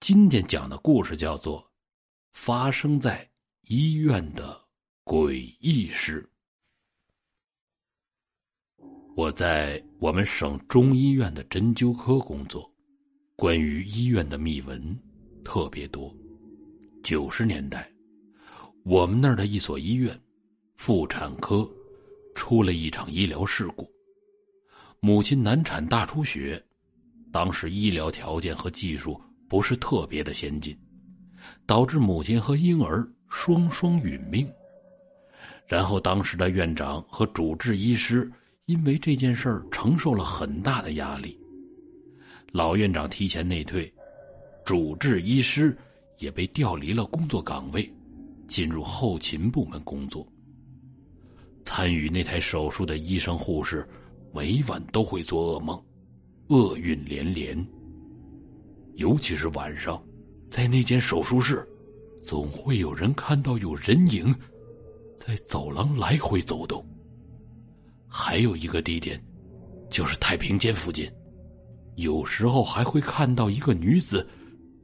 今天讲的故事叫做《发生在医院的诡异事》。我在我们省中医院的针灸科工作，关于医院的秘闻特别多。九十年代，我们那儿的一所医院妇产科出了一场医疗事故，母亲难产大出血，当时医疗条件和技术。不是特别的先进，导致母亲和婴儿双双殒命。然后，当时的院长和主治医师因为这件事儿承受了很大的压力。老院长提前内退，主治医师也被调离了工作岗位，进入后勤部门工作。参与那台手术的医生护士，每晚都会做噩梦，厄运连连。尤其是晚上，在那间手术室，总会有人看到有人影在走廊来回走动。还有一个地点，就是太平间附近，有时候还会看到一个女子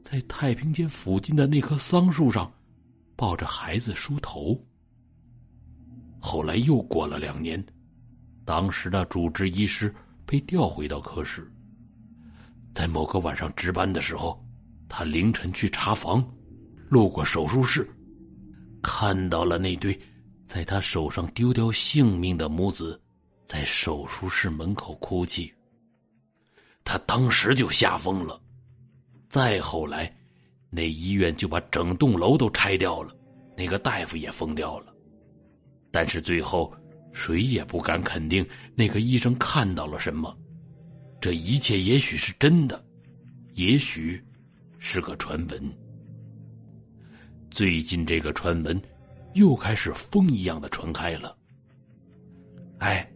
在太平间附近的那棵桑树上抱着孩子梳头。后来又过了两年，当时的主治医师被调回到科室。在某个晚上值班的时候，他凌晨去查房，路过手术室，看到了那对在他手上丢掉性命的母子，在手术室门口哭泣。他当时就吓疯了。再后来，那医院就把整栋楼都拆掉了，那个大夫也疯掉了。但是最后，谁也不敢肯定那个医生看到了什么。这一切也许是真的，也许是个传闻。最近这个传闻又开始风一样的传开了。哎，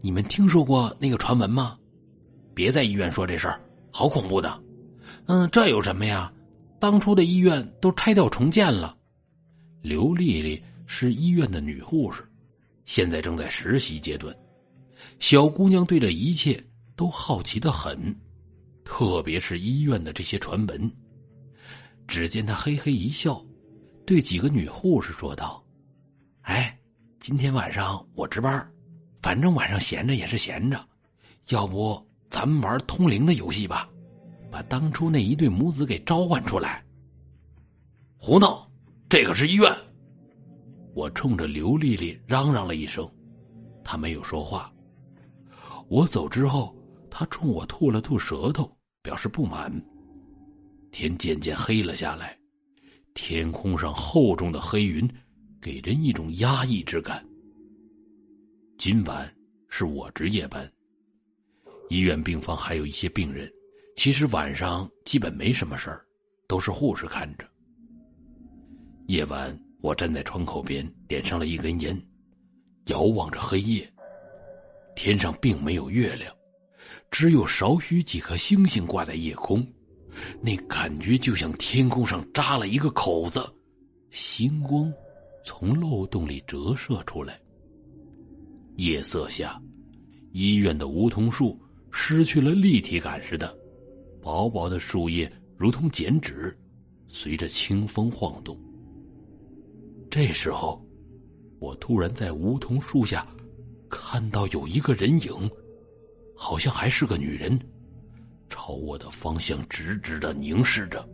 你们听说过那个传闻吗？别在医院说这事儿，好恐怖的。嗯，这有什么呀？当初的医院都拆掉重建了。刘丽丽是医院的女护士，现在正在实习阶段。小姑娘对这一切。都好奇的很，特别是医院的这些传闻。只见他嘿嘿一笑，对几个女护士说道：“哎，今天晚上我值班，反正晚上闲着也是闲着，要不咱们玩通灵的游戏吧，把当初那一对母子给召唤出来。”胡闹！这可是医院！我冲着刘丽丽嚷嚷了一声，她没有说话。我走之后。他冲我吐了吐舌头，表示不满。天渐渐黑了下来，天空上厚重的黑云，给人一种压抑之感。今晚是我值夜班，医院病房还有一些病人，其实晚上基本没什么事儿，都是护士看着。夜晚，我站在窗口边，点上了一根烟，遥望着黑夜，天上并没有月亮。只有少许几颗星星挂在夜空，那感觉就像天空上扎了一个口子，星光从漏洞里折射出来。夜色下，医院的梧桐树失去了立体感似的，薄薄的树叶如同剪纸，随着清风晃动。这时候，我突然在梧桐树下看到有一个人影。好像还是个女人，朝我的方向直直的凝视着。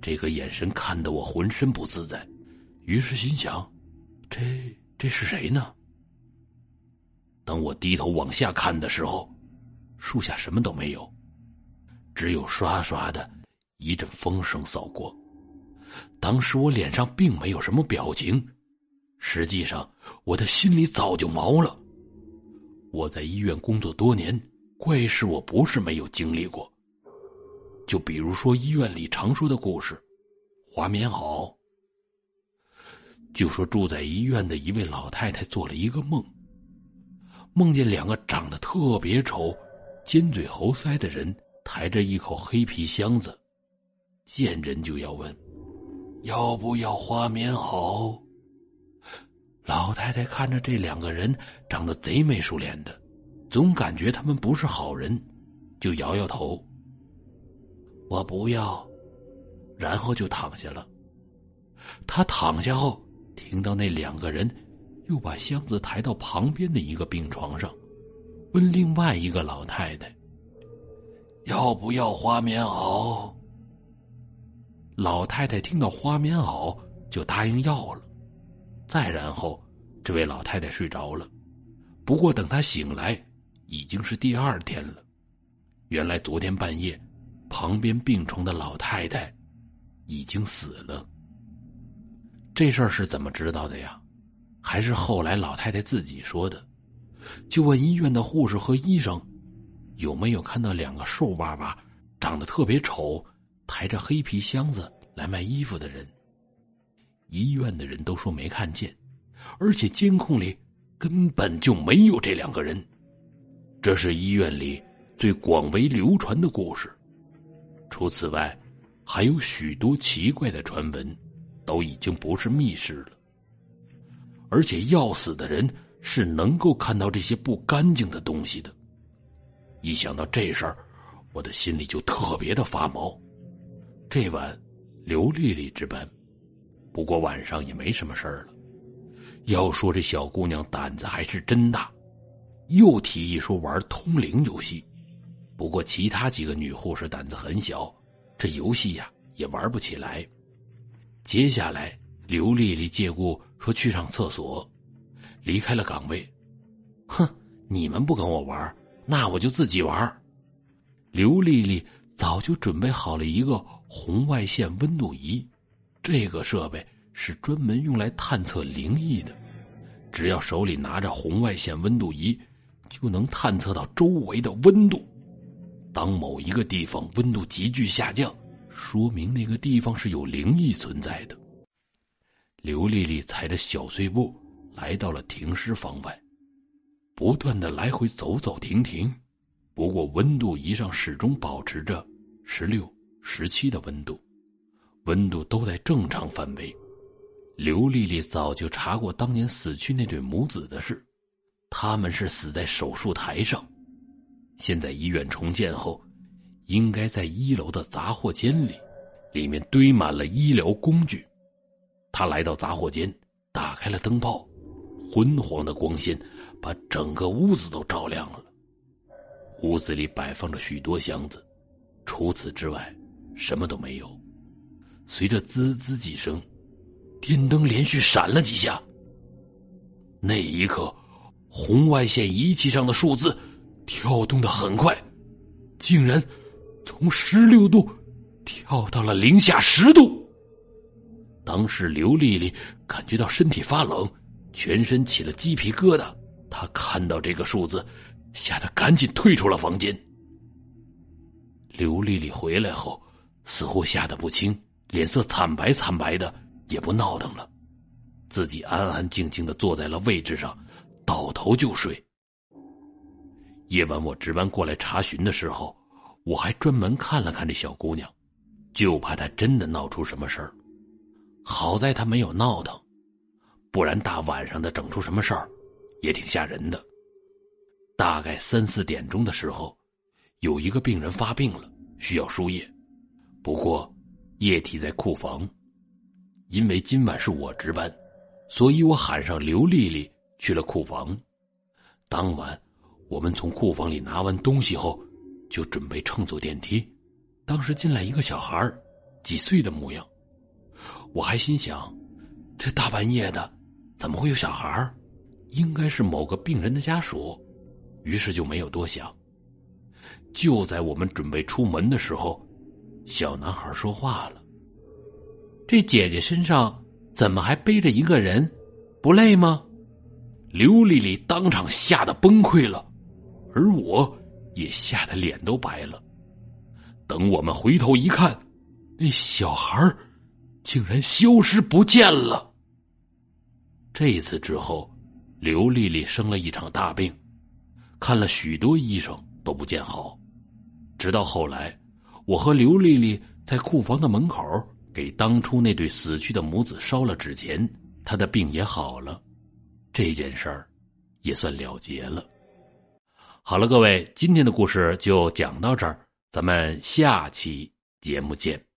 这个眼神看得我浑身不自在，于是心想：这这是谁呢？等我低头往下看的时候，树下什么都没有，只有刷刷的一阵风声扫过。当时我脸上并没有什么表情，实际上我的心里早就毛了。我在医院工作多年，怪事我不是没有经历过。就比如说医院里常说的故事，滑棉袄。就说住在医院的一位老太太做了一个梦，梦见两个长得特别丑、尖嘴猴腮的人抬着一口黑皮箱子，见人就要问：“要不要花棉袄？”老太太看着这两个人长得贼眉鼠脸的，总感觉他们不是好人，就摇摇头。我不要。”然后就躺下了。他躺下后，听到那两个人又把箱子抬到旁边的一个病床上，问另外一个老太太：“要不要花棉袄？”老太太听到花棉袄，就答应要了。再然后，这位老太太睡着了。不过等她醒来，已经是第二天了。原来昨天半夜，旁边病床的老太太已经死了。这事儿是怎么知道的呀？还是后来老太太自己说的？就问医院的护士和医生，有没有看到两个瘦巴巴、长得特别丑、抬着黑皮箱子来卖衣服的人？医院的人都说没看见，而且监控里根本就没有这两个人。这是医院里最广为流传的故事。除此外，还有许多奇怪的传闻。都已经不是密室了，而且要死的人是能够看到这些不干净的东西的。一想到这事儿，我的心里就特别的发毛。这晚刘丽丽值班，不过晚上也没什么事儿了。要说这小姑娘胆子还是真大，又提议说玩通灵游戏。不过其他几个女护士胆子很小，这游戏呀也玩不起来。接下来，刘丽丽借故说去上厕所，离开了岗位。哼，你们不跟我玩，那我就自己玩。刘丽丽早就准备好了一个红外线温度仪，这个设备是专门用来探测灵异的。只要手里拿着红外线温度仪，就能探测到周围的温度。当某一个地方温度急剧下降。说明那个地方是有灵异存在的。刘丽丽踩着小碎步来到了停尸房外，不断的来回走走停停。不过温度仪上始终保持着十六、十七的温度，温度都在正常范围。刘丽丽早就查过当年死去那对母子的事，他们是死在手术台上。现在医院重建后。应该在一楼的杂货间里，里面堆满了医疗工具。他来到杂货间，打开了灯泡，昏黄的光线把整个屋子都照亮了。屋子里摆放着许多箱子，除此之外，什么都没有。随着滋滋几声，电灯连续闪了几下。那一刻，红外线仪器上的数字跳动的很快，竟然。从十六度跳到了零下十度。当时刘丽丽感觉到身体发冷，全身起了鸡皮疙瘩。她看到这个数字，吓得赶紧退出了房间。刘丽丽回来后，似乎吓得不轻，脸色惨白惨白的，也不闹腾了，自己安安静静的坐在了位置上，倒头就睡。夜晚我值班过来查询的时候。我还专门看了看这小姑娘，就怕她真的闹出什么事儿。好在她没有闹腾，不然大晚上的整出什么事儿，也挺吓人的。大概三四点钟的时候，有一个病人发病了，需要输液，不过液体在库房。因为今晚是我值班，所以我喊上刘丽丽去了库房。当晚，我们从库房里拿完东西后。就准备乘坐电梯，当时进来一个小孩几岁的模样。我还心想，这大半夜的，怎么会有小孩应该是某个病人的家属，于是就没有多想。就在我们准备出门的时候，小男孩说话了：“这姐姐身上怎么还背着一个人？不累吗？”刘丽丽当场吓得崩溃了，而我。也吓得脸都白了。等我们回头一看，那小孩竟然消失不见了。这次之后，刘丽丽生了一场大病，看了许多医生都不见好。直到后来，我和刘丽丽在库房的门口给当初那对死去的母子烧了纸钱，她的病也好了，这件事儿也算了结了。好了，各位，今天的故事就讲到这儿，咱们下期节目见。